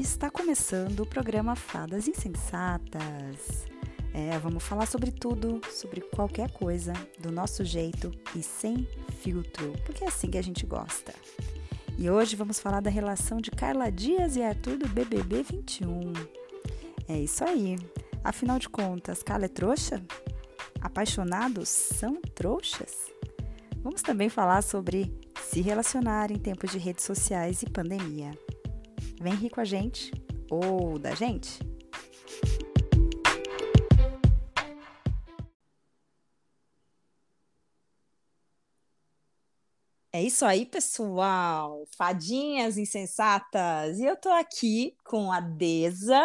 está começando o programa Fadas Insensatas. É, vamos falar sobre tudo, sobre qualquer coisa, do nosso jeito e sem filtro, porque é assim que a gente gosta. E hoje vamos falar da relação de Carla Dias e Arthur do BBB 21. É isso aí. Afinal de contas, Carla é trouxa? Apaixonados são trouxas? Vamos também falar sobre se relacionar em tempos de redes sociais e pandemia. Vem rir com a gente ou da gente? É isso aí, pessoal. Fadinhas insensatas. E eu tô aqui com a Deza.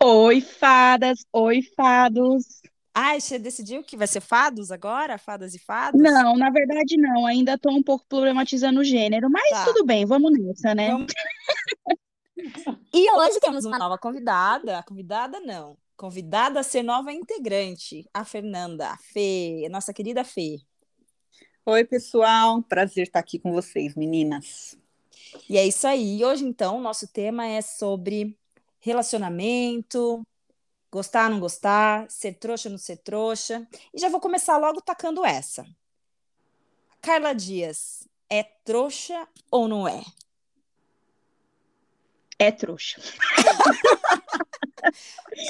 Oi, fadas. Oi, fados. Ai, você decidiu que vai ser fados agora? Fadas e fados? Não, na verdade não. Ainda estou um pouco problematizando o gênero, mas Tá. tudo bem, vamos nessa, né? Vamos- E hoje temos uma nova convidada. Convidada não. Convidada a ser nova integrante, a Fernanda, a Fê, nossa querida Fê. Oi, pessoal. Prazer estar aqui com vocês, meninas. E é isso aí. Hoje, então, nosso tema é sobre relacionamento, gostar, não gostar, ser trouxa, não ser trouxa. E já vou começar logo tacando essa. Carla Dias, é trouxa ou não é? É trouxa.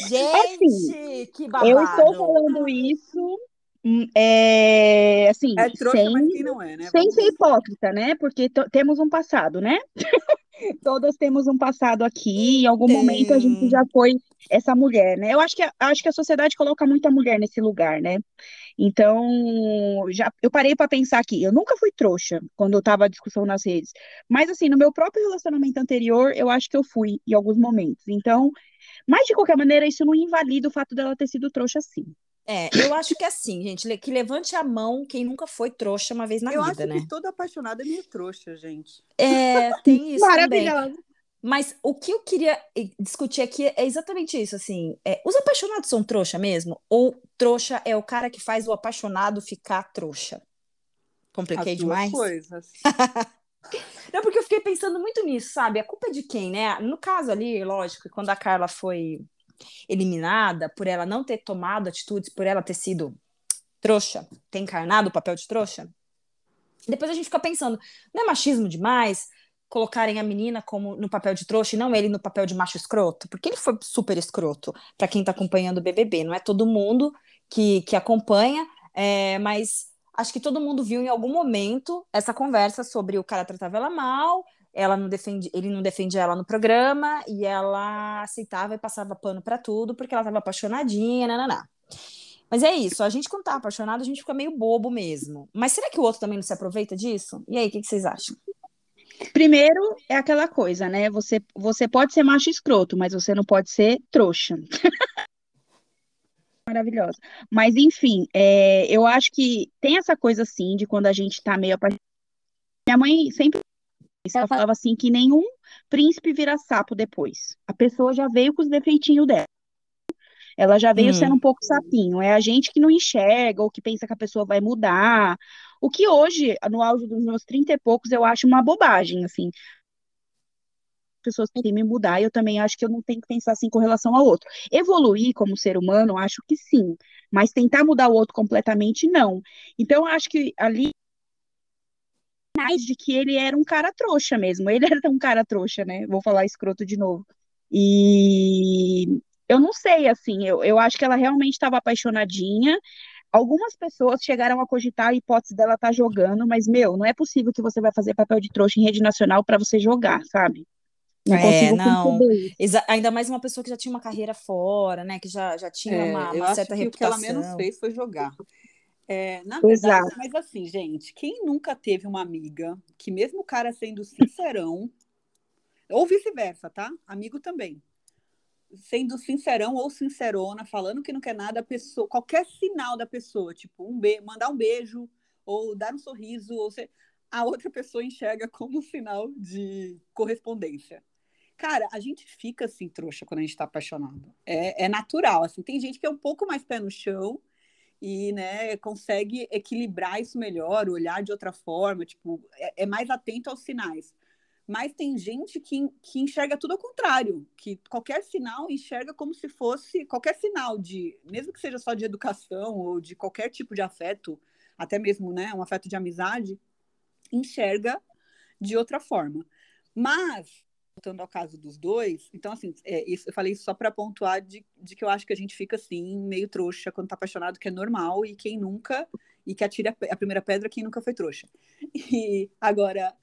Gente, que babado. Eu estou falando isso, hum, é, assim, É trouxa, sem, mas quem não é, né? sem ser hipócrita, né? Porque temos um passado, né? Todas temos um passado aqui, em algum Tem. momento a gente já foi essa mulher, né? Eu acho que, a- acho que a sociedade coloca muita mulher nesse lugar, né? Então, já, eu parei para pensar aqui, eu nunca fui trouxa quando eu tava a discussão nas redes, mas assim, no meu próprio relacionamento anterior, eu acho que eu fui em alguns momentos. Então, mas de qualquer maneira, isso não invalida o fato dela ter sido trouxa, sim. É, eu acho que é assim, gente, que levante a mão quem nunca foi trouxa uma vez na Eu vida, acho né? que toda apaixonada é meio trouxa, gente. É, tem isso também. Maravilhosa. Mas o que eu queria discutir aqui é exatamente isso, assim, é, os apaixonados são trouxa mesmo? Ou trouxa é o cara que faz o apaixonado ficar trouxa? Compliquei As duas demais? coisas. Não, porque eu fiquei pensando muito nisso, sabe? A culpa é de quem, né? No caso ali, lógico, quando a Carla foi eliminada, por ela não ter tomado atitudes, por ela ter sido trouxa, ter encarnado o papel de trouxa, depois a gente fica pensando, não é machismo demais colocarem a menina como no papel de trouxa e não ele no papel de macho escroto? Porque ele foi super escroto para quem tá acompanhando o BBB. Não é todo mundo que, que acompanha, é, mas acho que todo mundo viu em algum momento essa conversa sobre o cara tratava ela mal, ela não defende, ele não defendia ela no programa e ela aceitava e passava pano para tudo porque ela estava apaixonadinha, nananá. Mas é isso, a gente quando tá apaixonado, a gente fica meio bobo mesmo. Mas será que o outro também não se aproveita disso? E aí, o que, que vocês acham? Primeiro é aquela coisa, né? Você, você pode ser macho escroto, mas você não pode ser trouxa. Maravilhosa. Mas, enfim, é, eu acho que tem essa coisa assim de quando a gente tá meio apaixonado. Minha mãe sempre ela falava assim que nenhum príncipe vira sapo depois. A pessoa já veio com os defeitinhos dela. Ela já veio Hum. sendo um pouco sapinho. É a gente que não enxerga ou que pensa que a pessoa vai mudar. O que hoje, no auge dos meus 30 e poucos, eu acho uma bobagem, assim. Pessoas querem me mudar, e eu também acho que eu não tenho que pensar assim com relação ao outro. Evoluir como ser humano, acho que sim, mas tentar mudar o outro completamente, não. Então, eu acho que ali mais de que ele era um cara trouxa mesmo. Ele era um cara trouxa, né? Vou falar escroto de novo. E eu não sei, assim, eu, eu acho que ela realmente estava apaixonadinha. Algumas pessoas chegaram a cogitar a hipótese dela estar jogando, mas, meu, não é possível que você vai fazer papel de trouxa em rede nacional para você jogar, sabe? Não É, não. Exa- ainda mais uma pessoa que já tinha uma carreira fora, né? Que já, já tinha É, uma, eu uma acho certa que o que ela reputação. menos fez foi jogar. É, na Exato. verdade, mas assim, gente, quem nunca teve uma amiga que, mesmo o cara sendo sincerão, ou vice-versa, tá? Amigo também. Sendo sincerão ou sincerona, falando que não quer nada, pessoa, qualquer sinal da pessoa, tipo, um be mandar um beijo, ou dar um sorriso, ou se... a outra pessoa enxerga como um sinal de correspondência. Cara, a gente fica assim, trouxa, quando a gente tá apaixonado. É, é natural, assim. Tem gente que é um pouco mais pé no chão e, né, consegue equilibrar isso melhor, olhar de outra forma, tipo, é, é mais atento aos sinais. Mas tem gente que, que enxerga tudo ao contrário, que qualquer sinal enxerga como se fosse qualquer sinal de, mesmo que seja só de educação ou de qualquer tipo de afeto, até mesmo né, um afeto de amizade, enxerga de outra forma. Mas, voltando ao caso dos dois, então, assim, é, isso, eu falei isso só para pontuar de, de que eu acho que a gente fica assim, meio trouxa quando tá apaixonado, que é normal, e quem nunca, e que atira a primeira pedra, quem nunca foi trouxa. E agora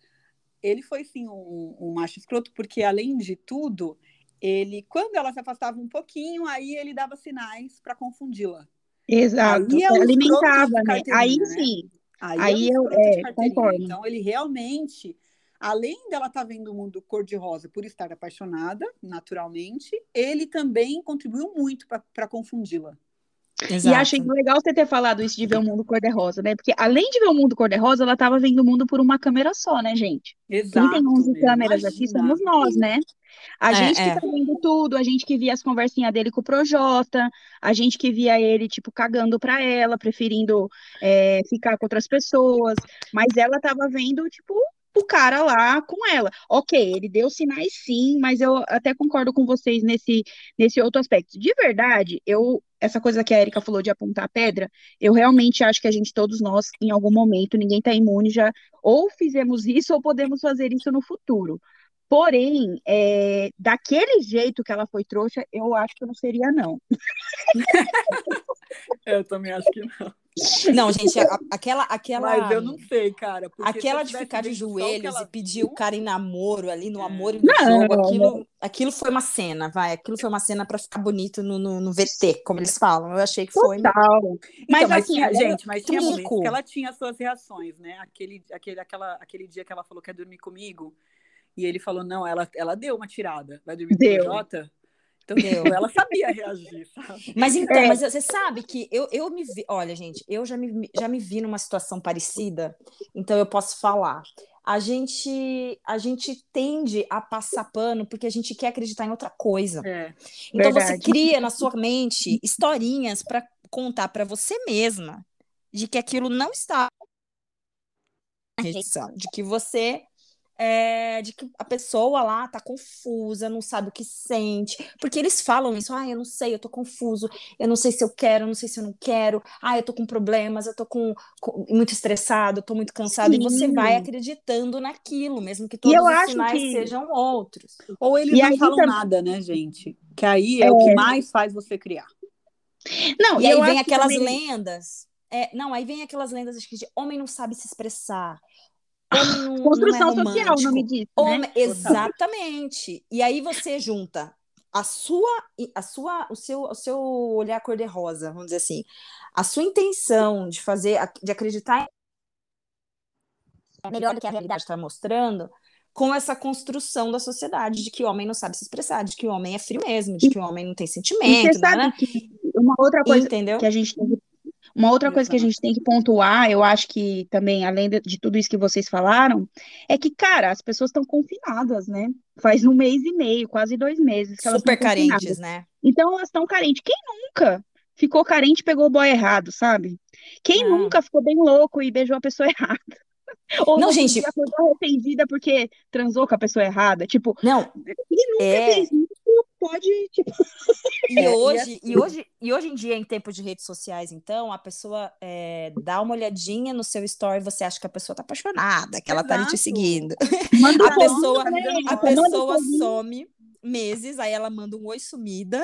ele foi sim um, um, macho escroto, porque além de tudo, ele, quando ela se afastava um pouquinho, aí ele dava sinais para confundi-la. Exato, aí é alimentava, né? Aí né? sim. Aí, aí é eu é, concordo. Então ele realmente, além dela estar tá vendo o mundo cor-de-rosa por estar apaixonada, naturalmente, ele também contribuiu muito para confundi-la. Exato. E achei legal você ter falado isso de ver o mundo cor-de-rosa, né? Porque além de ver o mundo cor-de-rosa, ela estava vendo o mundo por uma câmera só, né, gente? Exato. Quem tem 11 câmeras Imagina. aqui somos nós, né? A é, gente que é. tá vendo tudo, a gente que via as conversinhas dele com o Projota, a gente que via ele, tipo, cagando pra ela, preferindo é, ficar com outras pessoas, mas ela tava vendo, tipo, o cara lá com ela. Ok, ele deu sinais sim, mas eu até concordo com vocês nesse, nesse outro aspecto. De verdade, eu essa coisa que a Erika falou de apontar a pedra, eu realmente acho que a gente, todos nós, em algum momento, ninguém está imune, já ou fizemos isso ou podemos fazer isso no futuro. Porém, é, daquele jeito que ela foi trouxa, eu acho que eu não seria, não. eu também acho que não. Não, gente, a, aquela, aquela. Mas eu não sei, cara. Aquela de ficar de joelhos e pedir o cara em namoro ali no é. amor e no não, jogo, aquilo, aquilo foi uma cena, vai. Aquilo foi uma cena para ficar bonito no, no, no, VT, como eles falam. Eu achei que foi. Total. Mas, então, mas assim, tinha, gente, mas tinha momentos que ela tinha suas reações, né? Aquele, aquele, aquela, aquele dia que ela falou que ia dormir comigo. E ele falou: não, ela, ela deu uma tirada. Vai dormir deu. com o Jota? Entendeu? Ela sabia reagir, sabe? Mas então, é. mas você sabe que eu, eu me vi, olha, gente, eu já me, já me vi numa situação parecida, então eu posso falar. A gente, a gente tende a passar pano porque a gente quer acreditar em outra coisa. É, então verdade. você cria na sua mente historinhas para contar para você mesma de que aquilo não está rejeição, de que você é, de que a pessoa lá tá confusa, não sabe o que sente, porque eles falam isso, ah, eu não sei, eu tô confuso, eu não sei se eu quero, eu não sei se eu não quero, ah, eu tô com problemas, eu tô com, com muito estressado, eu tô muito cansado, Sim. e você vai acreditando naquilo, mesmo que todos os sinais que... sejam outros. Ou eles e não falam tá... nada, né, gente? Que aí é, é, o que mais faz você criar. Não, e aí vem aquelas também... lendas. É, não, aí vem aquelas lendas acho que de homem não sabe se expressar, não, Construção não é social, o nome disso. Homem, né? Exatamente. E aí você junta a sua, a sua, o seu, o seu olhar cor de rosa, vamos dizer assim, a sua intenção de fazer, de acreditar em melhor do que a realidade está mostrando, com essa construção da sociedade de que o homem não sabe se expressar, de que o homem é frio mesmo, de que o homem não tem sentimento, e você sabe né? que uma outra coisa Entendeu? que a gente tem que uma outra coisa que a gente tem que pontuar, eu acho que também, além de, de tudo isso que vocês falaram, é que, cara, as pessoas estão confinadas, né? Faz um mês e meio, quase dois meses que elas Super carentes, né? Então elas estão carentes. Quem nunca ficou carente e pegou o boy errado, sabe? Quem ah. nunca ficou bem louco e beijou a pessoa errada? Ou não, gente. Acordou arrependida porque transou com a pessoa errada. Tipo, não. Quem nunca é... fez isso pode, tipo. E, é, hoje, e, assim... e, hoje, e hoje em dia, em tempo de redes sociais, então, a pessoa é, dá uma olhadinha no seu story, você acha que a pessoa tá apaixonada, que ela Exato. tá ali te seguindo. Manda a pessoa, a pessoa some meses, aí ela manda um oi sumida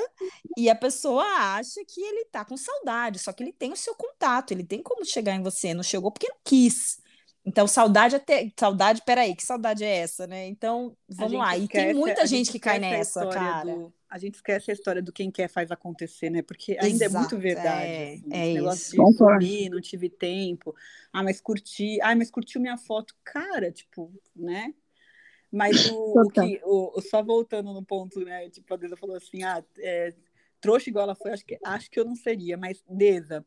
e a pessoa acha que ele tá com saudade, só que ele tem o seu contato, ele tem como chegar em você, não chegou porque não quis. Então, saudade até. Saudade, peraí, que saudade é essa, né? Então, vamos lá. E tem muita gente, gente que cai nessa, cara. Do, a gente esquece a história do quem quer faz acontecer, né? Porque ainda Exato, é muito verdade. É, assim, é negócio isso. de não tive tempo. Ah, mas curti. Ah, mas curtiu minha foto. Cara, tipo, né? Mas o, o que. O, só voltando no ponto, né? Tipo, a Deza falou assim: ah, é, trouxa igual ela foi, acho que, acho que eu não seria, mas Deza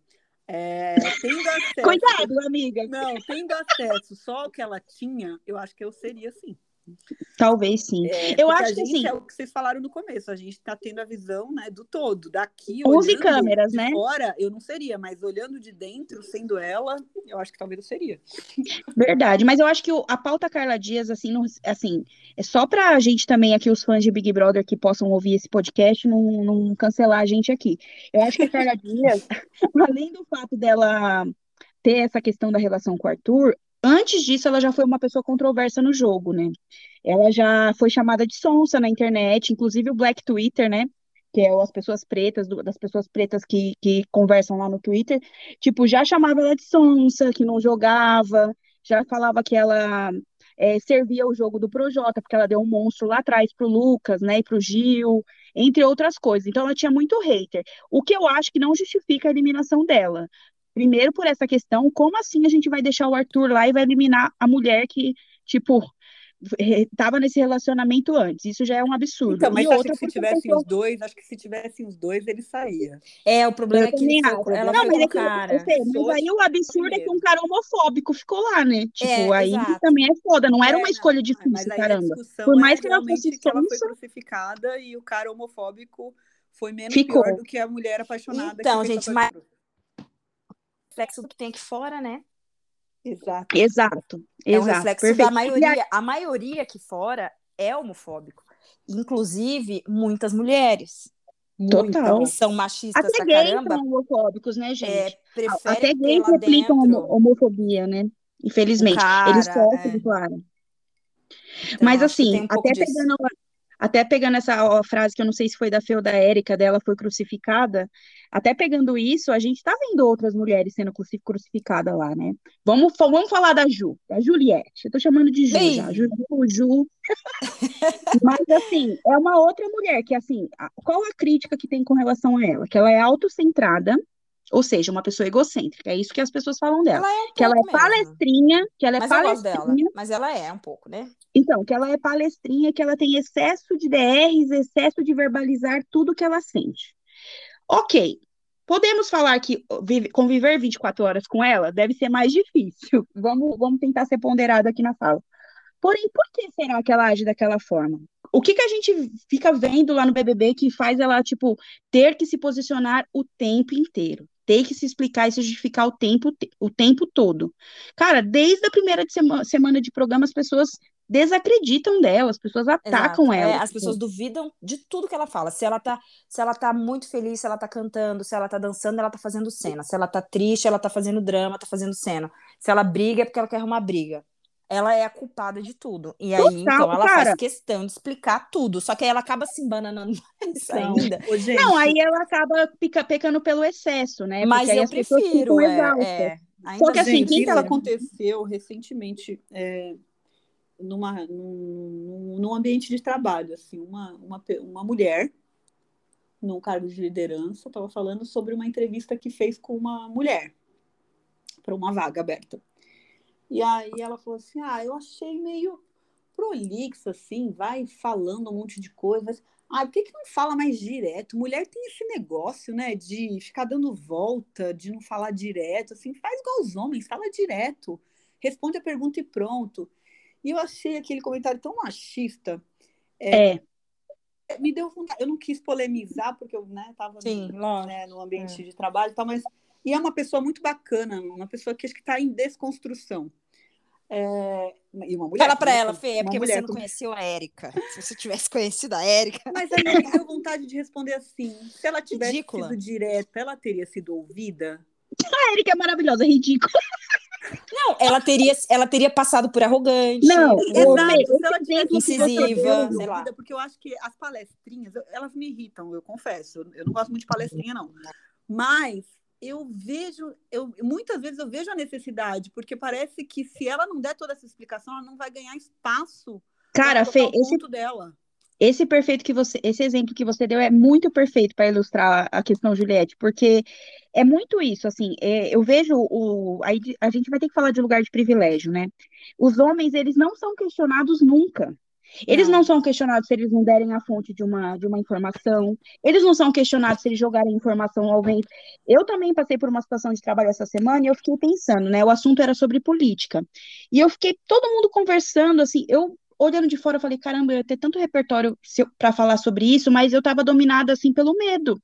é, tendo acesso. Cuidado, amiga. Não, tendo acesso só o que ela tinha, eu acho que eu seria assim. Talvez sim. É, eu acho a que assim, é o que vocês falaram no começo, a gente está tendo a visão né, do todo. Daqui, 11 olhando câmeras, né? fora, eu não seria, mas olhando de dentro, sendo ela, eu acho que talvez eu seria. Verdade, mas eu acho que a pauta Carla Dias, assim, não, assim, é só pra gente também aqui, os fãs de Big Brother que possam ouvir esse podcast, não, não cancelar a gente aqui. Eu acho que a Carla Dias, além do fato dela ter essa questão da relação com o Arthur, antes disso ela já foi uma pessoa controversa no jogo, né? Ela já foi chamada de sonsa na internet, inclusive o Black Twitter, né? Que é as pessoas pretas, das pessoas pretas que, que conversam lá no Twitter, tipo, já chamava ela de sonsa, que não jogava, já falava que ela é, servia o jogo do Projota, porque ela deu um monstro lá atrás pro Lucas, né, e pro Gil, entre outras coisas. Então ela tinha muito hater. O que eu acho que não justifica a eliminação dela. Primeiro por essa questão, como assim a gente vai deixar o Arthur lá e vai eliminar a mulher que, tipo, estava nesse relacionamento antes? Isso já é um absurdo. Então, mas E outra que se tivessem pessoa os dois, acho que se tivessem os dois, ele saía. É, o problema Eu é que ele foi, ela Não, mas é que eu cara. sei, mas aí o absurdo é que um cara homofóbico ficou lá, né? Tipo, É, aí exato. também é foda, não era É, uma escolha não, difícil, caramba. discussão Por é mais que ela fosse que ela foi crucificada e o cara homofóbico foi menos ficou. pior do que a mulher apaixonada Então, gente, mas. Reflexo do que tem aqui fora, né? Exato. Exato, É um exato, reflexo perfeito. da E maioria. A maioria aqui fora é homofóbico. Inclusive, muitas mulheres total. são machistas Até pra gays caramba, são homofóbicos, né, é, gente? Preferem Até gays replicam dentro homofobia, né? Infelizmente. Eles cara. sofrem, é. claro. Então, Mas assim, um até disso. Até pegando essa ó, frase que eu não sei se foi da Fê ou da Érica, dela foi crucificada, até pegando isso, a gente tá vendo outras mulheres sendo cruci- crucificadas lá, né? Vamos, vamos falar da Ju, da Juliette. Eu tô chamando de Ju já. Ju, Ju. Mas assim, é uma outra mulher que assim, qual a crítica que tem com relação a ela? Que ela é autocentrada, ou seja, uma pessoa egocêntrica. É isso que as pessoas falam dela. ela é um Que ela é mesmo. palestrinha, que ela é Mas gosto dela. palestrinha. Mas ela é um pouco, né? Então, que ela é palestrinha, que ela tem excesso de DRs, excesso de verbalizar tudo que ela sente. Ok, podemos falar que vive- conviver 24 horas com ela deve ser mais difícil. Vamos, vamos tentar ser ponderado aqui na fala. Porém, por que será que ela age daquela forma? O que que a gente fica vendo lá no BBB que faz ela, tipo, ter que se posicionar o tempo inteiro? Ter que se explicar e se justificar o tempo, te- o tempo todo. Cara, desde a primeira de sema- semana de programa, as pessoas desacreditam dela, as pessoas atacam Exato. É, ela. as tipo, pessoas duvidam de tudo que ela fala. Se ela tá, se ela tá muito feliz, se ela tá cantando, se ela tá dançando, ela tá fazendo cena. Se ela tá triste, ela tá fazendo drama, tá fazendo cena. Se ela briga, é porque ela quer arrumar briga. Ela é a culpada de tudo. E aí, Total, então, ela cara. faz questão de explicar tudo. Só que aí ela acaba se embananando mais Então, ainda. ô, Não, aí ela acaba pica- pecando pelo excesso, né? Mas eu prefiro, é, é, Só que assim, gente, quem isso tá- aconteceu recentemente é, numa, num, num ambiente de trabalho, assim, uma, uma, uma mulher num cargo de liderança estava falando sobre uma entrevista que fez com uma mulher para uma vaga aberta. E aí ela falou assim: Ah, eu achei meio prolixo, assim, vai falando um monte de coisa. Mas, ah, por que, que não fala mais direto? Mulher tem esse negócio, né, de ficar dando volta, de não falar direto, assim, faz igual os homens, fala direto, responde a pergunta e pronto. E eu achei aquele comentário tão machista, É, me deu vontade. Eu não quis polemizar, porque eu, né, tava Sim, no, lógico. né, no ambiente de trabalho e tal, mas. E é uma pessoa muito bacana, uma pessoa que acho que está em desconstrução. É, e uma mulher. Fala pra né, ela, Fê, é porque mulher você não com- conheceu a Érica. Se você tivesse conhecido a Érica. Mas aí me deu vontade de responder assim: se ela tivesse Ridícula. sido direta, ela teria sido ouvida? a Erika é maravilhosa, ridícula. Não, ela teria, ela teria passado por arrogante. Não, por- Exato, se ela tivesse sido incisiva, sei lá. porque eu acho que as palestrinhas, elas me irritam, eu confesso. Eu não gosto muito de palestrinha, não. Mas eu vejo, eu, muitas vezes eu vejo a necessidade, porque parece que se ela não der toda essa explicação, ela não vai ganhar espaço Cara, Fê, esse, dela. esse perfeito que você, esse exemplo que você deu é muito perfeito para ilustrar a questão Juliette, porque é muito isso, assim, é, eu vejo o, aí a gente vai ter que falar de lugar de privilégio, né? Os homens, eles não são questionados nunca. Eles não Não. são questionados se eles não derem a fonte de uma, de uma informação. Eles não são questionados se eles jogarem informação ao vento. Eu também passei por uma situação de trabalho essa semana e eu fiquei pensando, né? O assunto era sobre política. E eu fiquei todo mundo conversando, assim, eu olhando de fora, eu falei, caramba, eu ia ter tanto repertório para falar sobre isso, mas eu estava dominada assim pelo medo.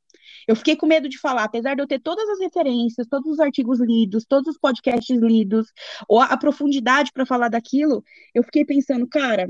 Eu fiquei com medo de falar, apesar de eu ter todas as referências, todos os artigos lidos, todos os podcasts lidos, ou a, a profundidade para falar daquilo, eu fiquei pensando, cara,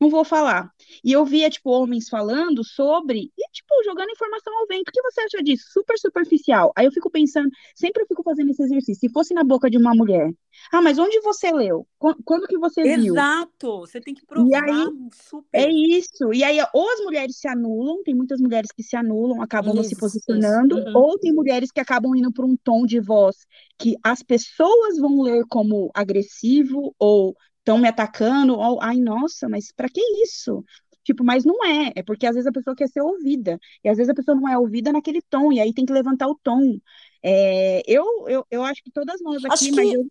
não vou falar. E eu via, tipo, homens falando sobre, e, tipo, jogando informação ao vento. O que você acha disso? Super superficial. Aí eu fico pensando, sempre eu fico fazendo esse exercício. Se fosse na boca de uma mulher, ah, mas onde você leu? Quando que você viu? Exato, você tem que provar. E aí, super. é isso. E aí, ou as mulheres se anulam, tem muitas mulheres que se anulam, acabam não se Isso, posicionando, isso. Uhum. ou tem mulheres que acabam indo para um tom de voz que as pessoas vão ler como agressivo ou estão me atacando, ou, ai, nossa, mas para que isso? Tipo, mas não é, é porque às vezes a pessoa quer ser ouvida, e às vezes a pessoa não é ouvida naquele tom, e aí tem que levantar o tom. É, eu, eu, eu acho que todas nós aqui, Acho mas que- eu,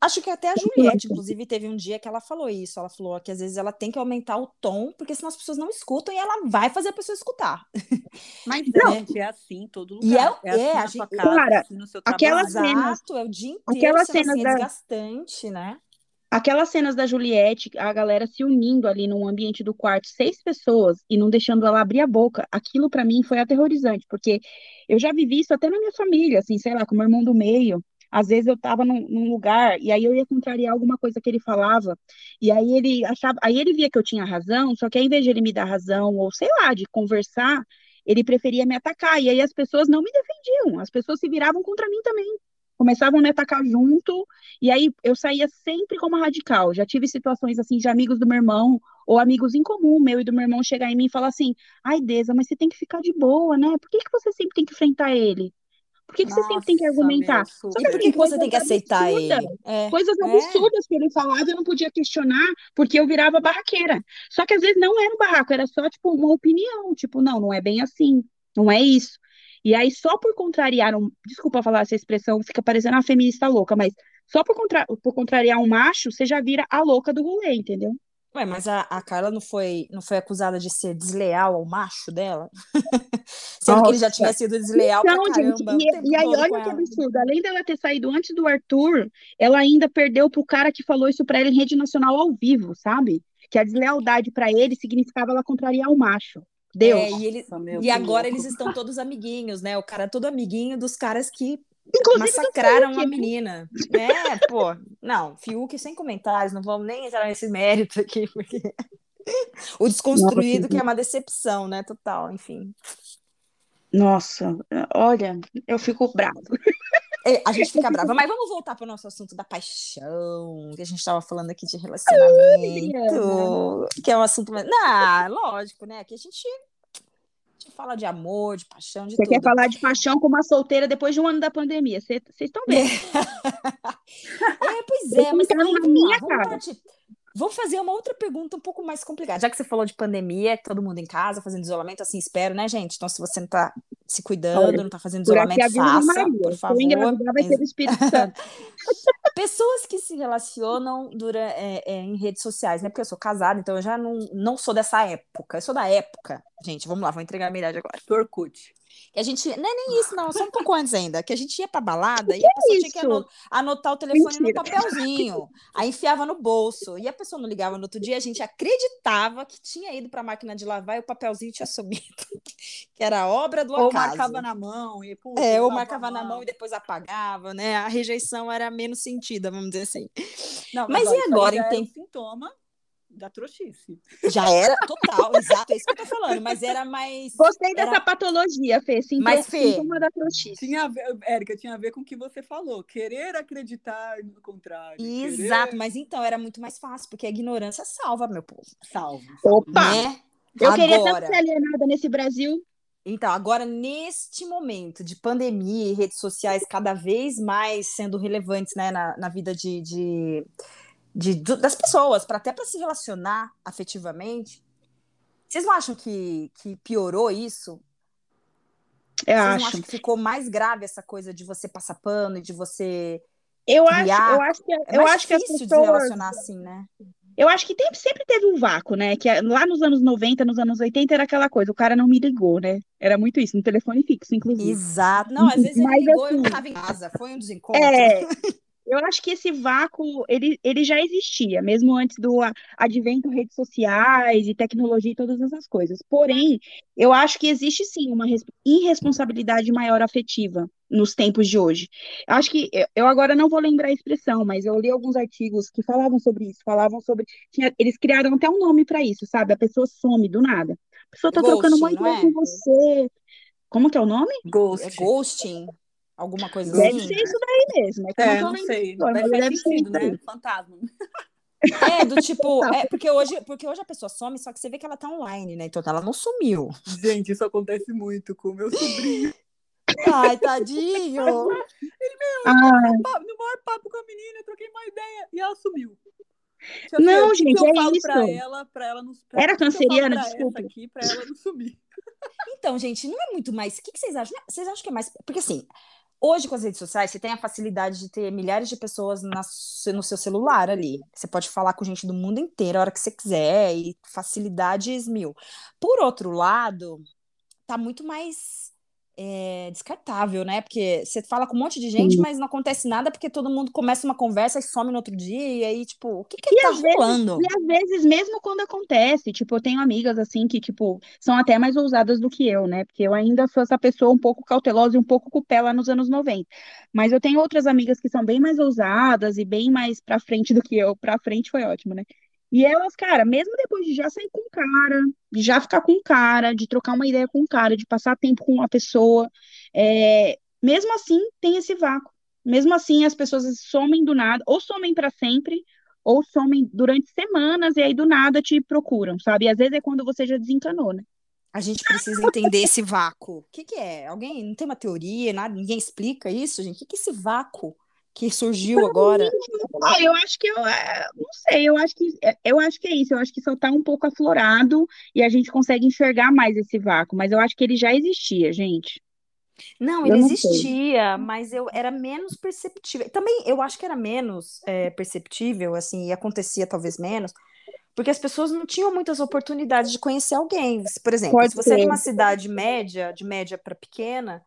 Acho que até a Juliette, inclusive, teve um dia que ela falou isso. Ela falou que às vezes ela tem que aumentar o tom, porque senão as pessoas não escutam e ela vai fazer a pessoa escutar. Mas, Não. gente, é assim em todo E lugar. é- assim é, na a sua gente- casa, Cara, assim no seu aquelas trabalho. cenas- Exato, é o dia inteiro aquelas sendo cenas assim, é da- desgastante, né? Aquelas cenas da Juliette, a galera se unindo ali num ambiente do quarto, seis pessoas, e não deixando ela abrir a boca, aquilo pra mim foi aterrorizante, porque eu já vivi isso até na minha família, assim, sei lá, com meu irmão do meio. Às vezes eu tava num, num lugar e aí eu ia contrariar alguma coisa que ele falava, e aí ele achava, aí ele via que eu tinha razão, só que ao invés de ele me dar razão, ou sei lá, de conversar, ele preferia me atacar, e aí as pessoas não me defendiam, as pessoas se viravam contra mim também. Começavam a me atacar junto, e aí eu saía sempre como radical. Já tive situações assim de amigos do meu irmão, ou amigos em comum, meu e do meu irmão, chegar em mim e falar assim: ai, Deza, mas você tem que ficar de boa, né? Por que que você sempre tem que enfrentar ele? Por que que você sempre tem que Nossa, argumentar? Só E super. por que, que você tem que aceitar absurdas, ele? É, Coisas é. absurdas que ele falava, eu não podia questionar, porque eu virava barraqueira. Só que às vezes não era um barraco, era só, tipo, uma opinião. Tipo, não, não é bem assim, não é isso. E aí, só por contrariar um. Desculpa falar essa expressão, fica parecendo uma feminista louca, mas só por, contra, por contrariar um macho, você já vira a louca do rolê, entendeu? Ué, mas a, a Carla não foi, não foi acusada de ser desleal ao macho dela? Sendo que ele já Nossa. tinha sido desleal Então, pra gente, caramba o e, e aí, olha que absurdo. Além dela ter saído antes do Arthur, ela ainda perdeu pro cara que falou isso pra ela em rede nacional ao vivo, sabe? Que a deslealdade pra ele significava ela contrariar o macho. Deus. É, e, ele, Nossa, e agora louco. eles estão todos amiguinhos, né? O cara é todo amiguinho dos caras que Inclusive massacraram Fiuk, a né? menina. É, pô. Não, Fiuk sem comentários, não vamos nem entrar nesse mérito aqui, porque. O desconstruído, que é uma decepção, né? Total, enfim. Nossa, olha, eu fico bravo. É, a gente fica brava, mas vamos voltar para o nosso assunto da paixão, que a gente estava falando aqui de relacionamento, que é um assunto. Não, lógico, né? Que a gente, fala de amor, de paixão, de Você tudo. quer falar de paixão com uma solteira depois de um ano da pandemia? Vocês estão vendo? É, pois Eu é, mas aí, na minha vamos cara. partir. Vou fazer uma outra pergunta um pouco mais complicada. Já que você falou de pandemia, todo mundo em casa, fazendo isolamento, assim, espero, né, gente? Então, se você não tá se cuidando, Olha, não tá fazendo isolamento, faça, Maria. por favor. engravidar, vai ser do Espírito Santo. Pessoas que se relacionam é, é, em redes sociais, né? Porque eu sou casada, então eu já não, não sou dessa época. Eu sou da época. Gente, vamos lá, vou entregar a minha idade agora. Torkut. Que a gente. Não é nem isso, não, só um pouco antes ainda. Que a gente ia pra balada e a pessoa tinha que anotar o telefone Mentira. no papelzinho. Aí enfiava no bolso. E a pessoa não ligava no outro dia, a gente acreditava que tinha ido pra máquina de lavar e o papelzinho tinha sumido. que era obra do Ou acaso. marcava na mão e putz, É, ou marcava na mão e depois apagava, né? A rejeição era menos sentida, vamos dizer assim. Não, Mas ó, e agora, já em é um tempo- sintoma da trouxice. Já era total, exato, é isso que eu tô falando, mas era mais. Gostei dessa Era- patologia, Fê. Sintoma, Mas, Fê, sintoma da trouxice. Tinha a ver, Érica, tinha a ver com o que você falou. Querer acreditar no contrário. Exato, querer... mas então era muito mais fácil, porque a ignorância salva, meu povo. Salvo. Opa! Né? Eu queria tanto Agora, ser alienada nesse Brasil. então, agora, neste momento de pandemia e redes sociais cada vez mais sendo relevantes né, na, na vida de, de, de- das pessoas, para até para se relacionar afetivamente, vocês não acham que, que piorou isso? Eu Vocês não acho. acham que ficou mais grave essa coisa de você passar pano e de você. Eu acho, criar? eu acho que, É eu mais acho que as difícil de se pessoas. relacionar assim, né? Eu acho que tem- sempre teve um vácuo, né? Que lá nos anos 90, nos anos 80, era aquela coisa, o cara não me ligou, né? Era muito isso, no telefone fixo, inclusive. Exato. Não, às vezes ele Mas, ligou e eu não assim, estava em casa. Foi um desencontro. É, Eu acho que esse vácuo, ele, ele já existia, mesmo antes do advento de redes sociais e tecnologia e todas essas coisas. Porém, eu acho que existe sim uma res- irresponsabilidade maior afetiva nos tempos de hoje. Eu acho que, eu agora não vou lembrar a expressão, mas eu li alguns artigos que falavam sobre isso, falavam sobre, tinha- eles criaram até um nome para isso, sabe? A pessoa some do nada. A pessoa tá trocando uma ideia é? com você. Como que é o nome? Ghost. É ghosting? Alguma coisa Deve assim? ser isso daí mesmo. É É, não não sei. faz deve ser sentido, aí. né? Fantasma. É, do tipo, é, porque hoje, porque hoje a pessoa some, só que você vê que ela tá online, né? Então ela não sumiu. Gente, isso acontece muito com o meu sobrinho. Ai, tadinho. Ah, No maior papo com a menina, eu troquei uma ideia e ela sumiu. Tipo Não, que gente, que eu é falo pra isso. ela, pra ela não pra, Era canceriana, pra desculpa. aqui, pra ela não sumir. Então, gente, não é muito mais. O que que vocês acham? Vocês acham que é mais. Porque assim, hoje com as redes sociais, você tem a facilidade de ter milhares de pessoas na no seu celular ali. Você pode falar com gente do mundo inteiro a hora que você quiser e facilidades mil. Por outro lado, tá muito mais é, descartável, né? Porque você fala com um monte de gente, Sim. mas não acontece nada porque todo mundo começa uma conversa e some no outro dia. E aí, tipo, o que que E tá vezes- rolando? E às vezes, mesmo quando acontece, tipo, eu tenho amigas assim que, tipo, são até mais ousadas do que eu, né? Porque eu ainda sou essa pessoa um pouco cautelosa e um pouco com o pé lá nos anos 90. Mas eu tenho outras amigas que são bem mais ousadas e bem mais pra frente do que eu. Pra frente foi ótimo, né? E elas, cara, mesmo depois de já sair com o cara, de já ficar com o cara, de trocar uma ideia com o cara, de passar tempo com uma pessoa, é, mesmo assim tem esse vácuo. Mesmo assim, as pessoas somem do nada, ou somem pra sempre, ou somem durante semanas e aí do nada te procuram, sabe? E às vezes é quando você já desencanou, né? A gente precisa entender esse vácuo. O que que é? Alguém não tem uma teoria, nada, ninguém explica isso, gente? O que que é esse vácuo que surgiu agora? Ah, eu acho que eu, é, não sei, eu acho que é, eu acho que é isso, eu acho que só tá um pouco aflorado e a gente consegue enxergar mais esse vácuo, mas eu acho que ele já existia, gente. Não, ele não sei. existia, mas eu era menos perceptível. Também eu acho que era menos é, perceptível, assim, e acontecia talvez menos, porque as pessoas não tinham muitas oportunidades de conhecer alguém. Por exemplo, Pode se você é de ser. uma cidade média, de média para pequena,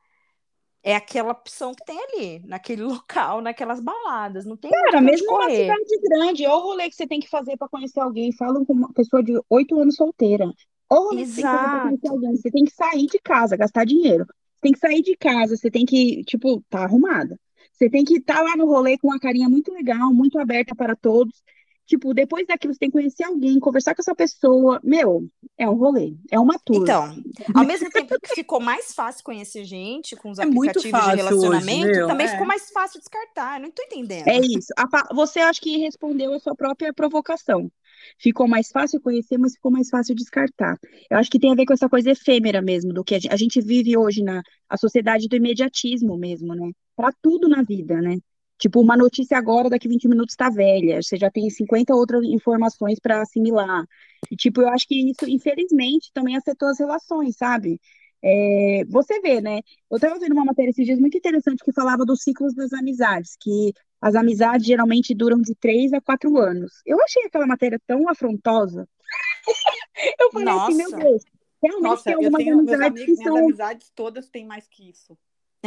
é aquela opção que tem ali, naquele local, naquelas baladas. Não tem Cara, mesmo correr. cidade grande, olha o rolê que você tem que fazer pra conhecer alguém. Falam com uma pessoa de oito anos solteira. Olha o rolê que você tem que fazer pra conhecer Exato. alguém. Você tem que sair de casa, gastar dinheiro. Você tem que sair de casa, você tem que, tipo, tá arrumada. Você tem que estar lá no rolê com uma carinha muito legal, muito aberta para todos. Tipo, depois daquilo, você tem que conhecer alguém, conversar com essa pessoa. Meu, é um rolê, é uma tour. Então, ao mesmo tempo que ficou mais fácil conhecer gente com os É aplicativos de hoje, relacionamento, meu, também é. ficou mais fácil descartar. Eu não tô entendendo. É isso. A Você acho que respondeu a sua própria provocação. Ficou mais fácil conhecer, mas ficou mais fácil descartar. Eu acho que tem a ver com essa coisa efêmera mesmo, do que a gen- a gente vive hoje na a sociedade do imediatismo mesmo, né? Para tudo na vida, né? Tipo, uma notícia agora, daqui 20 minutos está velha, você já tem 50 outras informações para assimilar. E, tipo, eu acho que isso, infelizmente, também afetou as relações, sabe? É, você vê, né? Eu estava vendo uma matéria esses dias muito interessante que falava dos ciclos das amizades, que as amizades geralmente duram de três a quatro anos. Eu achei aquela matéria tão afrontosa. Eu falei assim, meu Nossa. Deus, realmente Nossa, tem algumas amizades que minhas são. amizades todas têm mais que isso.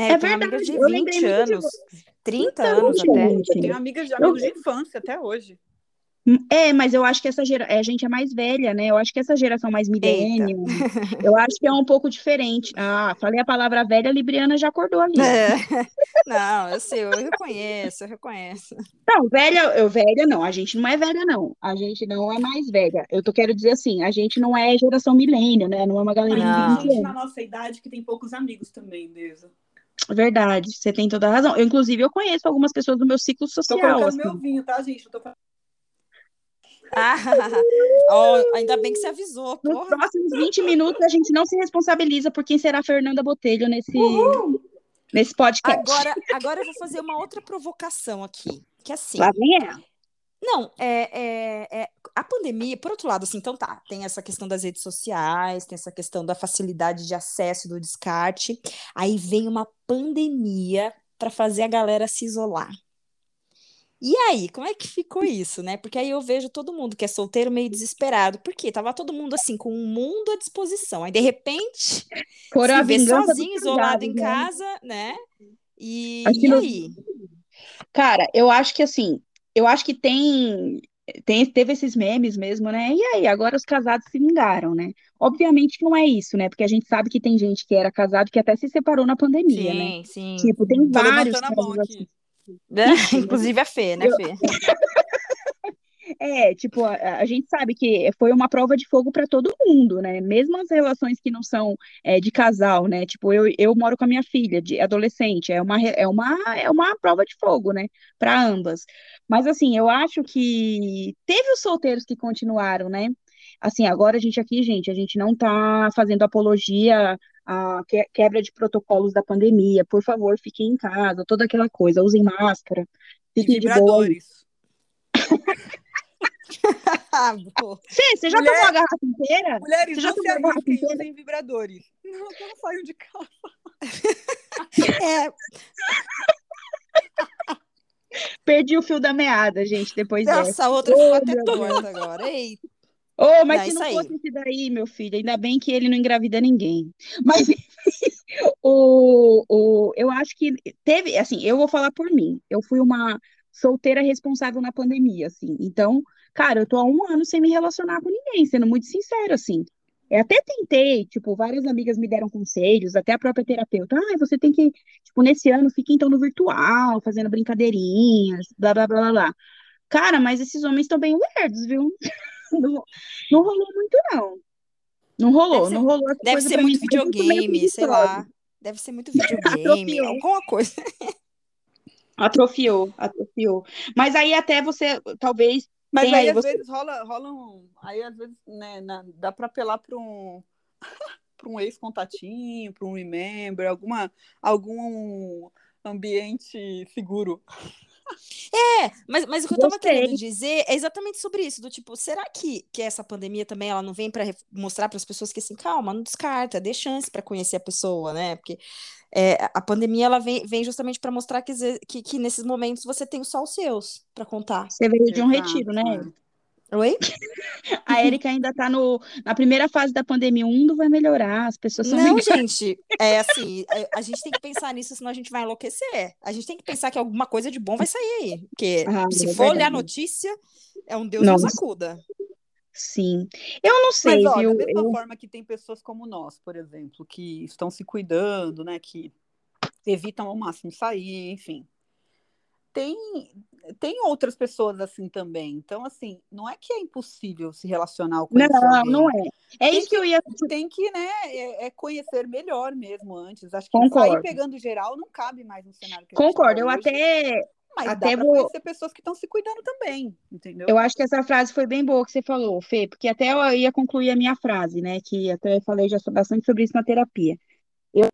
É, É eu tenho amigas de verdade, eu lembrei 20 muito de anos, vo- 30 Então, anos até. Eu gente. tenho amigas de Eu- amigos de infância até hoje. É, mas eu acho que essa gera... é, a gente é mais velha, né? Eu acho que essa geração mais millennial, eu acho que é um pouco diferente. Ah, falei a palavra velha, a Libriana já acordou ali. É. Não, eu sei, eu reconheço, eu reconheço. Não, velha, eu velha não, a gente não é velha não. A gente não é mais velha. Eu tô quero dizer assim, a gente não é geração milênio, né? Não é uma galerinha Não. de Tem 20 gente na nossa idade que tem poucos amigos também, Deza. Verdade, você tem toda a razão. Eu, inclusive, eu conheço algumas pessoas do meu ciclo Tô social, colocando assim. meu vinho, tá, gente? Eu tô falando. Ah, ó, ainda bem que você avisou, Nos porra. próximos 20 minutos, a gente não se responsabiliza por quem será a Fernanda Botelho nesse, nesse podcast. Agora, agora eu vou fazer uma outra provocação aqui, que assim, Lá vem ela. Não, é, é, é- a pandemia, por outro lado, assim, então tá, tem essa questão das redes sociais, tem essa questão da facilidade de acesso do descarte, aí vem uma pandemia para fazer a galera se isolar. E aí, como é que ficou isso, né? Porque aí eu vejo todo mundo que é solteiro meio desesperado, porque tava todo mundo assim com o mundo à disposição, aí de repente Foram se vê sozinho, isolado em né? casa, né? E, que e aí? Cara, eu acho que assim, eu acho que tem, tem teve esses memes mesmo, né? E aí, agora os casados se vingaram, né? Obviamente que não é isso, né? Porque a gente sabe que tem gente que era casado que até se separou na pandemia, né? Sim, sim. Tipo, tem Tô vários a mão casos aqui. assim. Inclusive a Fê, né, Eu- Fê? É, tipo, a, a gente sabe que foi uma prova de fogo para todo mundo, né? Mesmo as relações que não são é, de casal, né? Tipo, eu, eu moro com a minha filha, de adolescente, é uma, é uma, é uma prova de fogo, né? Para ambas. Mas, assim, eu acho que teve os solteiros que continuaram, né? Assim, agora a gente aqui, gente, a gente não tá fazendo apologia à que- quebra de protocolos da pandemia. Por favor, fiquem em casa, toda aquela coisa, usem máscara, E fiquem de boa pô. Fê, você já Mulher- tomou a garrafa inteira? Mulheres, Você já tomou a garrafa inteira? usem vibradores. Não, não saiam de casa. É, Perdi o fio da meada, gente, depois dessa. nossa, a outra ficou até torta agora. Eita. Oh, mas Não, se isso não aí. fosse esse daí, meu filho, ainda bem que ele não engravida ninguém. Mas o, o, eu acho que teve, assim, eu vou falar por mim. Eu fui uma solteira responsável na pandemia, assim. Então, cara, eu tô há um ano sem me relacionar com ninguém, sendo muito sincero, assim. Eu até tentei, tipo, várias amigas me deram conselhos, até a própria terapeuta. Ah, você tem que, tipo, nesse ano, fica então no virtual, fazendo brincadeirinhas, blá, blá, blá, blá, blá. Cara, mas esses homens estão bem lerdos, viu? Não, não rolou muito, não. Não rolou, ser- não rolou Deve ser muito mim, videogame, sei preguiçosa. lá. Deve ser muito videogame, Atrofiou. alguma coisa. Atrofiou, atrofiou. Mas aí até você, talvez, Mas tem aí, às você... vezes, rola, rola um. Aí, às vezes, né, na- dá pra apelar pra um. para um ex-contatinho, para um remember, alguma, algum ambiente seguro. É, mas, mas o que eu tava Gostei. querendo dizer é exatamente sobre isso, do tipo, será que, que essa pandemia também ela não vem para mostrar para as pessoas que assim, calma, não descarta, dê chance para conhecer a pessoa, né? Porque é, a pandemia ela vem, vem justamente para mostrar que, que, que nesses momentos você tem só os seus para contar. Você veio de um retiro, né? é. Oi? A Erika ainda tá no, na primeira fase da pandemia. O mundo vai melhorar, as pessoas são Não, gente, é assim, a, a gente tem que pensar nisso, senão a gente vai enlouquecer. A gente tem que pensar que alguma coisa de bom vai sair aí. Porque Ah, se é for olhar a notícia, é um Deus nos Nossa. acuda. Sim. Eu não sei, Mas, ó, viu? da mesma Eu- forma que tem pessoas como nós, por exemplo, que estão se cuidando, né, que evitam ao máximo sair, enfim. Tem, tem outras pessoas assim também. Então, assim, não é que é impossível se relacionar conhecer Não, alguém. não é. É Tem isso que eu ia. Tem que, né, é, é conhecer melhor mesmo antes. Acho que Concordo. sair pegando geral não cabe mais no cenário que gente Concordo. tá Eu hoje, até mas até dá vou- conhecer pessoas que estão se cuidando também, entendeu? Eu acho que essa frase foi bem boa que você falou, Fê, porque até eu ia concluir a minha frase, né? Que até eu falei já bastante sobre isso na terapia. Eu,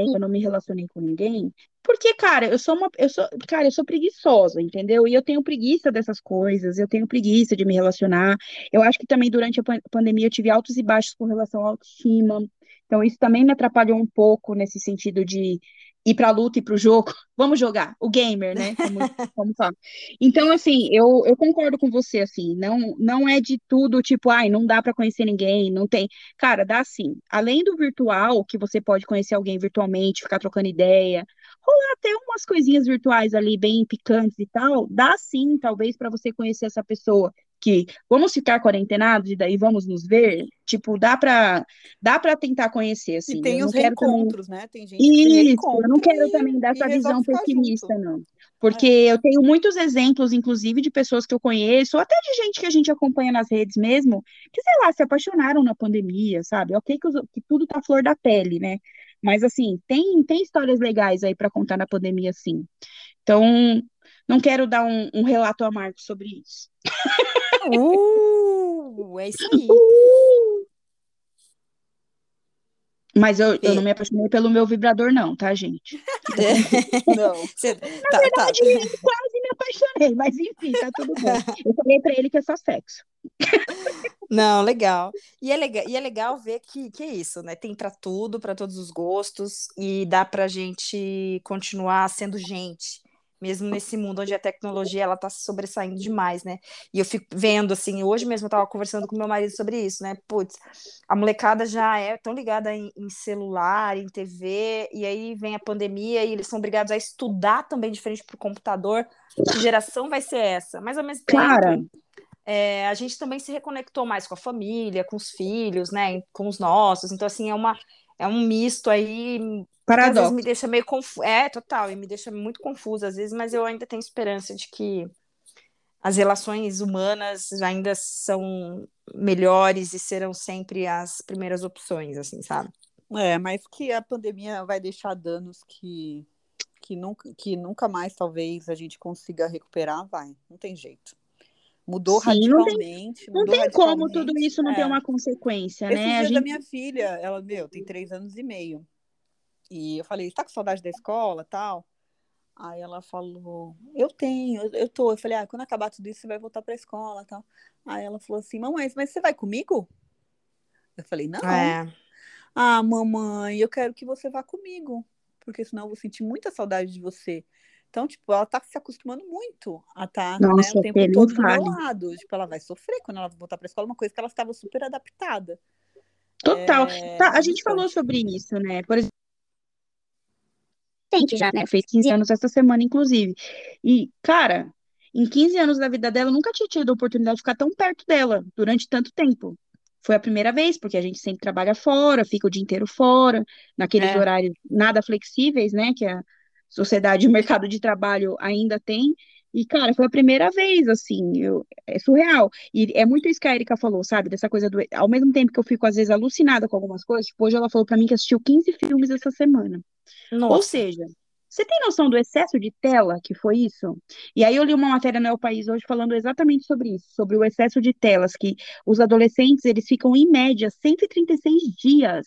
eu não me relacionei com ninguém, porque, cara, eu sou uma, eu sou, cara, eu sou preguiçosa, entendeu? E eu tenho preguiça dessas coisas, eu tenho preguiça de me relacionar. Eu acho que também durante a pan- pandemia eu tive altos e baixos com relação à autoestima. Então, isso também me atrapalhou um pouco nesse sentido de ir pra luta e pro jogo. Vamos jogar, o gamer, né? Como, como fala. Então, assim, eu, eu concordo com você, assim, não, não é de tudo, tipo, ai, não dá pra conhecer ninguém, não tem. Cara, dá sim. Além do virtual, que você pode conhecer alguém virtualmente, ficar trocando ideia, rolar até umas coisinhas virtuais ali, bem picantes e tal, dá sim, talvez, pra você conhecer essa pessoa que vamos ficar quarentenados e daí vamos nos ver, tipo, dá pra, dá pra tentar conhecer, assim. E tem os também... reencontros, né? Tem gente que se Isso, eu não reencontra quero também dar essa visão pessimista, junto. não. Porque eu tenho muitos exemplos, inclusive, de pessoas que eu conheço, ou até de gente que a gente acompanha nas redes mesmo, que, sei lá, se apaixonaram na pandemia, sabe? Ok que, os- que tudo tá flor da pele, né? Mas, assim, tem, tem histórias legais aí pra contar na pandemia, sim. Então, não quero dar um, um relato amargo sobre isso. Uh, é isso aí. Mas eu, eu Fê. não me apaixonei pelo meu vibrador, não, tá, gente? Não. Cê- tá, tá. Quase me apaixonei, mas enfim, tá tudo bem. Eu falei pra ele que é só sexo. Não, legal. E é legal, e é legal ver que, que é isso, né? Tem pra tudo, pra todos os gostos, e dá pra gente continuar sendo gente, mesmo nesse mundo onde a tecnologia ela está se sobressaindo demais, né? E eu fico vendo assim, hoje mesmo eu estava conversando com meu marido sobre isso, né? Putz, a molecada já é tão ligada em, em, celular, em TV, e aí vem a pandemia e eles são obrigados a estudar também de frente para o computador. Que geração vai ser essa? Mas ao mesmo tempo, Cara. É, a gente também se reconectou mais com a família, com os filhos, né? Com os nossos. Então, assim, é uma é um misto aí Paradoxo. às vezes me deixa meio confuso. É, total, e me deixa muito confuso às vezes, mas eu ainda tenho esperança de que as relações humanas ainda são melhores e serão sempre as primeiras opções, assim, sabe? É, mas que a pandemia vai deixar danos que, que, nunca, que nunca mais talvez a gente consiga recuperar, vai, não tem jeito. Mudou Sim, radicalmente. Não tem, não tem como tudo isso não é. ter uma consequência, Esse né? Dia gente... da minha filha, ela, meu, tem três anos e meio. E eu falei, está com saudade da escola tal? Aí ela falou, eu tenho, eu tô. Eu falei, ah, quando acabar tudo isso, você vai voltar para a escola tal. Aí ela falou assim, mamãe, mas você vai comigo? Eu falei, não. É. Ah, mamãe, eu quero que você vá comigo, porque senão eu vou sentir muita saudade de você. Então, tipo, ela tá se acostumando muito a estar tá, né, o tempo todo do meu lado. Tipo, ela vai sofrer quando ela voltar para a escola, uma coisa que ela estava super adaptada. Total. É... Tá, a gente então... falou sobre isso, né? Por exemplo, já, né? Fez 15 anos essa semana, inclusive. E, cara, em 15 anos da vida dela, eu nunca tinha tido a oportunidade de ficar tão perto dela durante tanto tempo. Foi a primeira vez, porque a gente sempre trabalha fora, fica o dia inteiro fora, naqueles é. horários nada flexíveis, né? Que a sociedade e o mercado de trabalho ainda tem. E, cara, foi a primeira vez, assim, eu, é surreal. E é muito isso que a Erika falou, sabe? Dessa coisa do. Ao mesmo tempo que eu fico, às vezes, alucinada com algumas coisas, tipo, hoje ela falou para mim que assistiu 15 filmes essa semana. Nossa. Ou seja, você tem noção do excesso de tela que foi isso? E aí eu li uma matéria no El País hoje falando exatamente sobre isso, sobre o excesso de telas, que os adolescentes, eles ficam, em média, 136 dias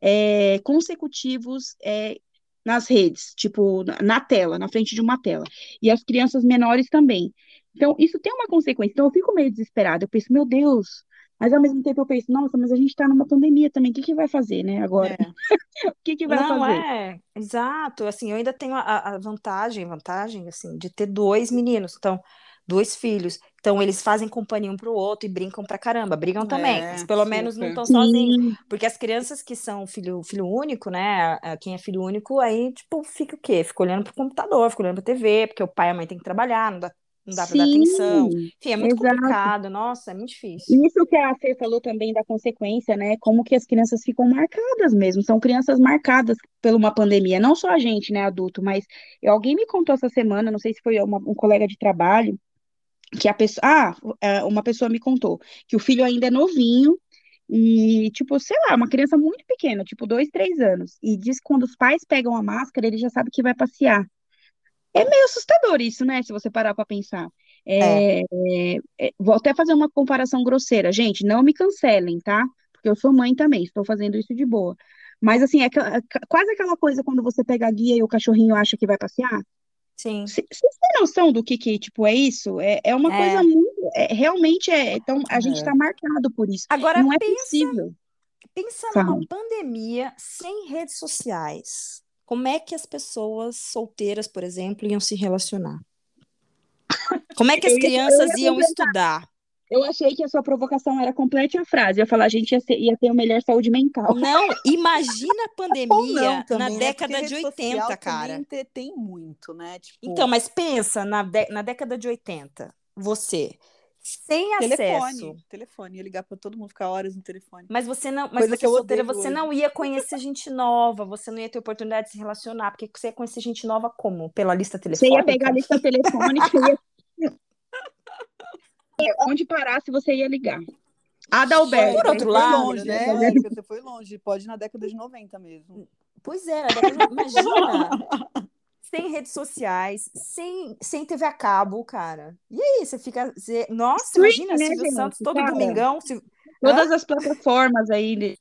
é, consecutivos é, nas redes, tipo, na tela, na frente de uma tela. E as crianças menores também. Então, isso tem uma consequência. Então, eu fico meio desesperada. Eu penso, meu Deus. Mas ao mesmo tempo eu penso, nossa, mas a gente está numa pandemia também. O que, que vai fazer, né, agora? É. o que, que vai Não, fazer? é, exato. Assim, eu ainda tenho a, a vantagem, vantagem, assim, de ter dois meninos. Então, dois filhos. Então eles fazem companhia um para o outro e brincam pra caramba. Brigam também, é, mas pelo super. menos não estão sozinhos. Porque as crianças que são filho, filho único, né? Quem é filho único, aí, tipo, fica o quê? Fica olhando pro computador, fica olhando pra TV, porque o pai e a mãe têm que trabalhar, não dá não dá para dar atenção. Enfim, é muito exato. complicado. Nossa, é muito difícil. Isso que a Fê falou também da consequência, né? Como que as crianças ficam marcadas mesmo. São crianças marcadas por uma pandemia. Não só a gente, né, adulto, mas alguém me contou essa semana, não sei se foi uma, um colega de trabalho, que a pessoa, ah, é, uma pessoa me contou que o filho ainda é novinho e, tipo, sei lá, uma criança muito pequena, tipo, dois, três anos, e diz que quando os pais pegam a máscara, ele já sabe que vai passear. É meio assustador isso, né, se você parar para pensar. É, é. É, vou até fazer uma comparação grosseira. Gente, não me cancelem, tá? Porque eu sou mãe também, estou fazendo isso de boa. Mas, assim, é, é quase aquela coisa quando você pega a guia e o cachorrinho acha que vai passear. Sim. Vocês têm noção do que, que tipo, é isso? É, é uma é. coisa muito. É, realmente é. Então, a gente está é. marcado por isso. Agora, não é pensa, possível. Pensa Fala. numa pandemia sem redes sociais. Como é que as pessoas solteiras, por exemplo, iam se relacionar? Como é que as crianças ia, iam estudar? Eu achei que a sua provocação era completa a frase. Eu ia falar, a gente ia, ser, ia ter o melhor saúde mental. Não, imagina a pandemia não, na né? década de 80, cara. Tem, tem muito, né? Tipo... Então, mas pensa na, de, na década de 80, você sem telefone, acesso. Telefone, ia ligar para todo mundo ficar horas no telefone. Mas você não, mas Coisa você solteira, você hoje. não ia conhecer gente nova, você não ia ter oportunidade de se relacionar, porque você ia conhecer gente nova como? Pela lista telefônica? Você ia pegar a lista telefônica, ia onde parasse você ia ligar. Adalberto. Por outro lado, longe, né? né? Você foi longe, pode ir na década de 90 mesmo. Pois é, imagina. sem redes sociais, sem, sem TV a cabo, cara. E aí, você fica. Você, nossa, Street, imagina, né, Silvio Santos todo cara, domingão. Se, todas Hã? as plataformas aí.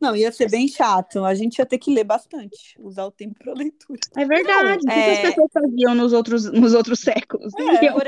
Não, ia ser bem chato. A gente ia ter que ler bastante, usar o tempo para leitura. É verdade. Não, o que, é... as pessoas faziam nos outros, nos outros séculos? É, por,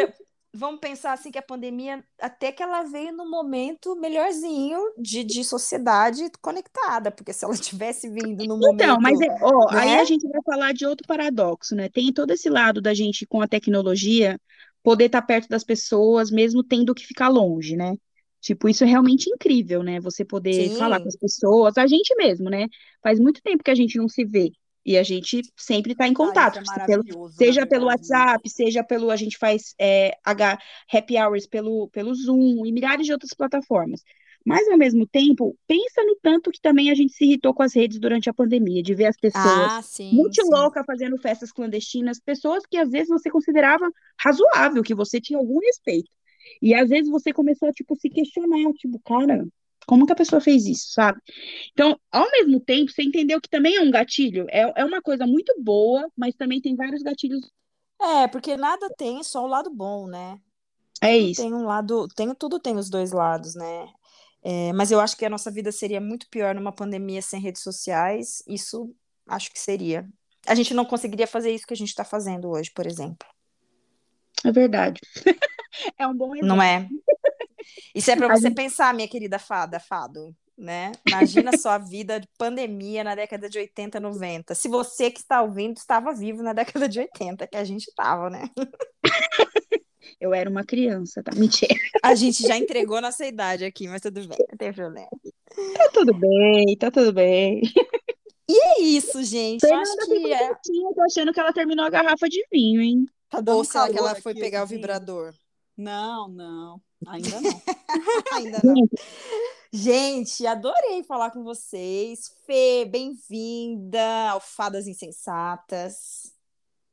vamos pensar assim que a pandemia, até que ela veio no momento melhorzinho de, de sociedade conectada, porque se ela tivesse vindo no momento. Então, mas é, ó, né? aí a gente vai falar de outro paradoxo, né? Tem todo esse lado da gente com a tecnologia poder estar perto das pessoas, mesmo tendo que ficar longe, né? Tipo, isso é realmente incrível, né? Você poder falar com Sim, as pessoas, a gente mesmo, né? Faz muito tempo que a gente não se vê. E a gente sempre está em Ah, contato, é se pelo- seja pelo? WhatsApp, seja pelo, a gente faz é, H- happy hours pelo, pelo Zoom e milhares de outras plataformas. Mas, ao mesmo tempo, pensa no tanto que também a gente se irritou com as redes durante a pandemia, de ver as pessoas ah, sim, muito sim. loucas fazendo festas clandestinas, pessoas que às vezes você considerava razoável, que você tinha algum respeito. E às vezes você começou a, tipo, se questionar, tipo, cara, como que a pessoa fez isso, sabe? Então, ao mesmo tempo, você entendeu que também é um gatilho, é, é uma coisa muito boa, mas também tem vários gatilhos. É, porque nada tem só o lado bom, né? É isso. tem um lado, tem, tudo tem os dois lados, né? É, mas eu acho que a nossa vida seria muito pior numa pandemia sem redes sociais. Isso acho que seria. A gente não conseguiria fazer isso que a gente está fazendo hoje, por exemplo. É verdade. É um bom Não exemplo. é? Isso é para você gente, pensar, minha querida fada, fado, né? Imagina só a vida de pandemia na década de 80, 90. Se você que está ouvindo estava vivo na década de 80, que a gente estava, né? eu era uma criança, tá? Mentira. A gente já entregou nossa idade aqui, mas tudo bem, não tem problema. Tá tudo bem, tá tudo bem. É isso, gente. Eu acho ficou que é. quietinha, tô achando que ela terminou a garrafa de vinho, hein? Tá Ou será que ela foi aqui, pegar o vibrador? Não, não, ainda não. Ainda não. Gente, adorei falar com vocês. Fê, bem-vinda ao Fadas Insensatas.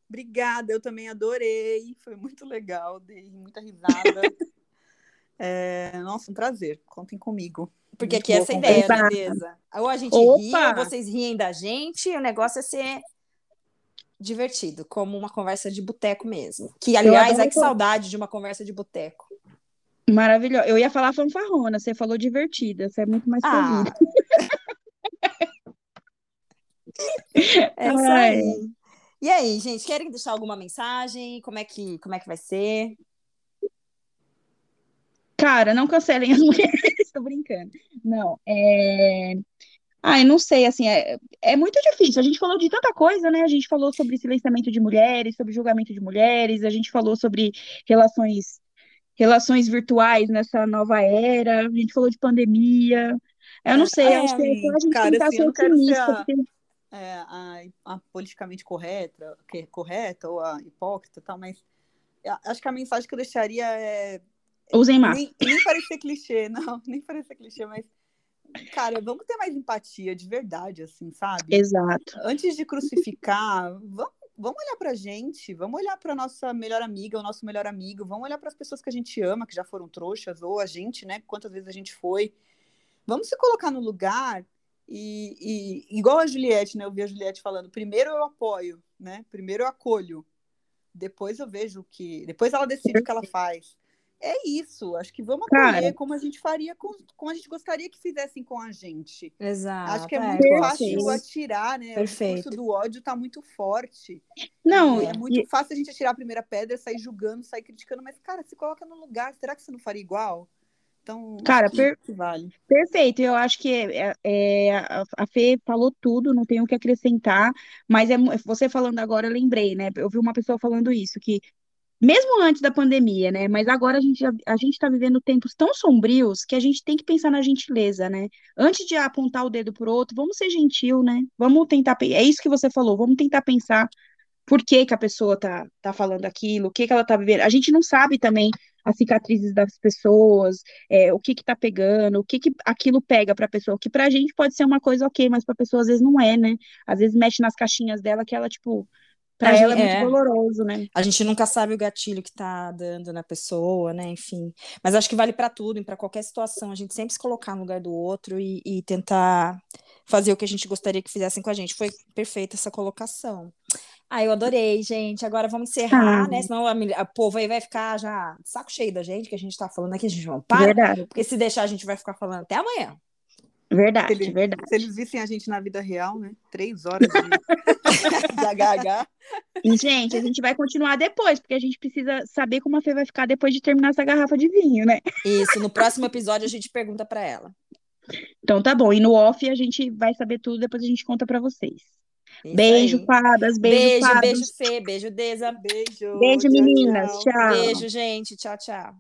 Obrigada, eu também adorei, foi muito legal, dei muita risada. É, nossa, um prazer, contem comigo. Porque Muito aqui é essa ideia, né, Opa! Deza? Ou a gente ri, ou Opa! vocês riem da gente, e o negócio é ser divertido, como uma conversa de boteco mesmo. Que, aliás, adoro. que saudade de uma conversa de boteco. Maravilhoso. Eu ia falar fanfarrona, você falou divertida, você é muito mais Ah, é isso aí. E aí, gente, querem deixar alguma mensagem? Como é que, como é que vai ser? cara, não cancelem as mulheres, tô brincando. Não, é. Ai, não sei, assim, é, é muito difícil. A gente falou de tanta coisa, né? A gente falou sobre silenciamento de mulheres, sobre julgamento de mulheres, a gente falou sobre relações, relações virtuais nessa nova era, a gente falou de pandemia. Eu não sei, É, acho que é a gente cara, tentar assim, ser otimista, a, porque é, a, a politicamente correta, que- correta ou a hipócrita tal, mas acho que a mensagem que eu deixaria é usem máscara. nem, nem parecer clichê, não, nem parecer clichê, mas cara, vamos ter mais empatia de verdade, assim, sabe? Exato. Antes de crucificar, vamos, vamos olhar pra gente, vamos olhar pra nossa melhor amiga, o nosso melhor amigo, vamos olhar para as pessoas que a gente ama, que já foram trouxas, ou a gente, né? Quantas vezes a gente foi. Vamos se colocar no lugar e, e igual a Juliette, né? Eu vi a Juliette falando, primeiro eu apoio, né? Primeiro eu acolho, depois eu vejo o que. Depois ela decide o que ela faz. É isso, acho que vamos acolher Cara, como a gente faria, com, como a gente gostaria que fizessem com a gente. Acho Exato, que é é, muito fácil disso. atirar, né? O discurso Perfeito. do ódio tá muito forte. não, é É. muito e, fácil a gente atirar a primeira pedra, sair julgando, sair criticando, mas, cara, se coloca no lugar, será que você não faria igual? Então, acho cara, per- vale. Perfeito, eu acho que é, é, a, a Fê falou tudo, não tenho o que acrescentar, mas é, você falando agora, eu lembrei, né? Eu vi uma pessoa falando isso, que mesmo antes da pandemia, né? Mas agora a gente, a gente está vivendo tempos tão sombrios que a gente tem que pensar na gentileza, né? Antes de apontar o dedo pro outro, vamos ser gentil, né? Vamos tentar, é isso que você falou, vamos tentar pensar por que que a pessoa tá, tá falando aquilo, o que que ela tá vivendo. A gente não sabe também as cicatrizes das pessoas, é, o que que tá pegando, o que que aquilo pega pra pessoa, que pra gente pode ser uma coisa ok, mas pra pessoa às vezes não é, né? Às vezes mexe nas caixinhas dela que ela, tipo, pra A ela é muito é, doloroso, né? a gente nunca sabe o gatilho que tá dando na pessoa, né? Enfim. Mas acho que vale para tudo, para qualquer situação. A gente sempre se colocar no lugar do outro e, e tentar fazer o que a gente gostaria que fizessem com a gente. Foi perfeita essa colocação. Ah, eu adorei, gente. Agora vamos encerrar, Ah, né? Senão a povo aí vai ficar já saco cheio da gente, que a gente tá falando aqui, a gente não para, verdade. porque se deixar a gente vai ficar falando até amanhã. Verdade, Ele- verdade. Se eles vissem a gente na vida real, né? Três horas de, de HH. E, gente, a gente vai continuar depois, porque a gente precisa saber como a Fê vai ficar depois de terminar essa garrafa de vinho, né? Isso, no próximo episódio a gente pergunta pra ela. Então tá bom. E no off a gente vai saber tudo, depois a gente conta pra vocês. Isso Beijo, aí. fadas, beijo, Beijo, fadas. beijo, Fê, beijo, Deza. Beijo. Beijo, tchau, meninas. tchau. Tchau. Beijo, gente. Tchau, tchau.